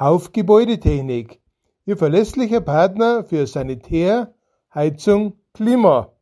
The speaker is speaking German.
Hauf Gebäudetechnik, Ihr verlässlicher Partner für Sanitär, Heizung, Klima.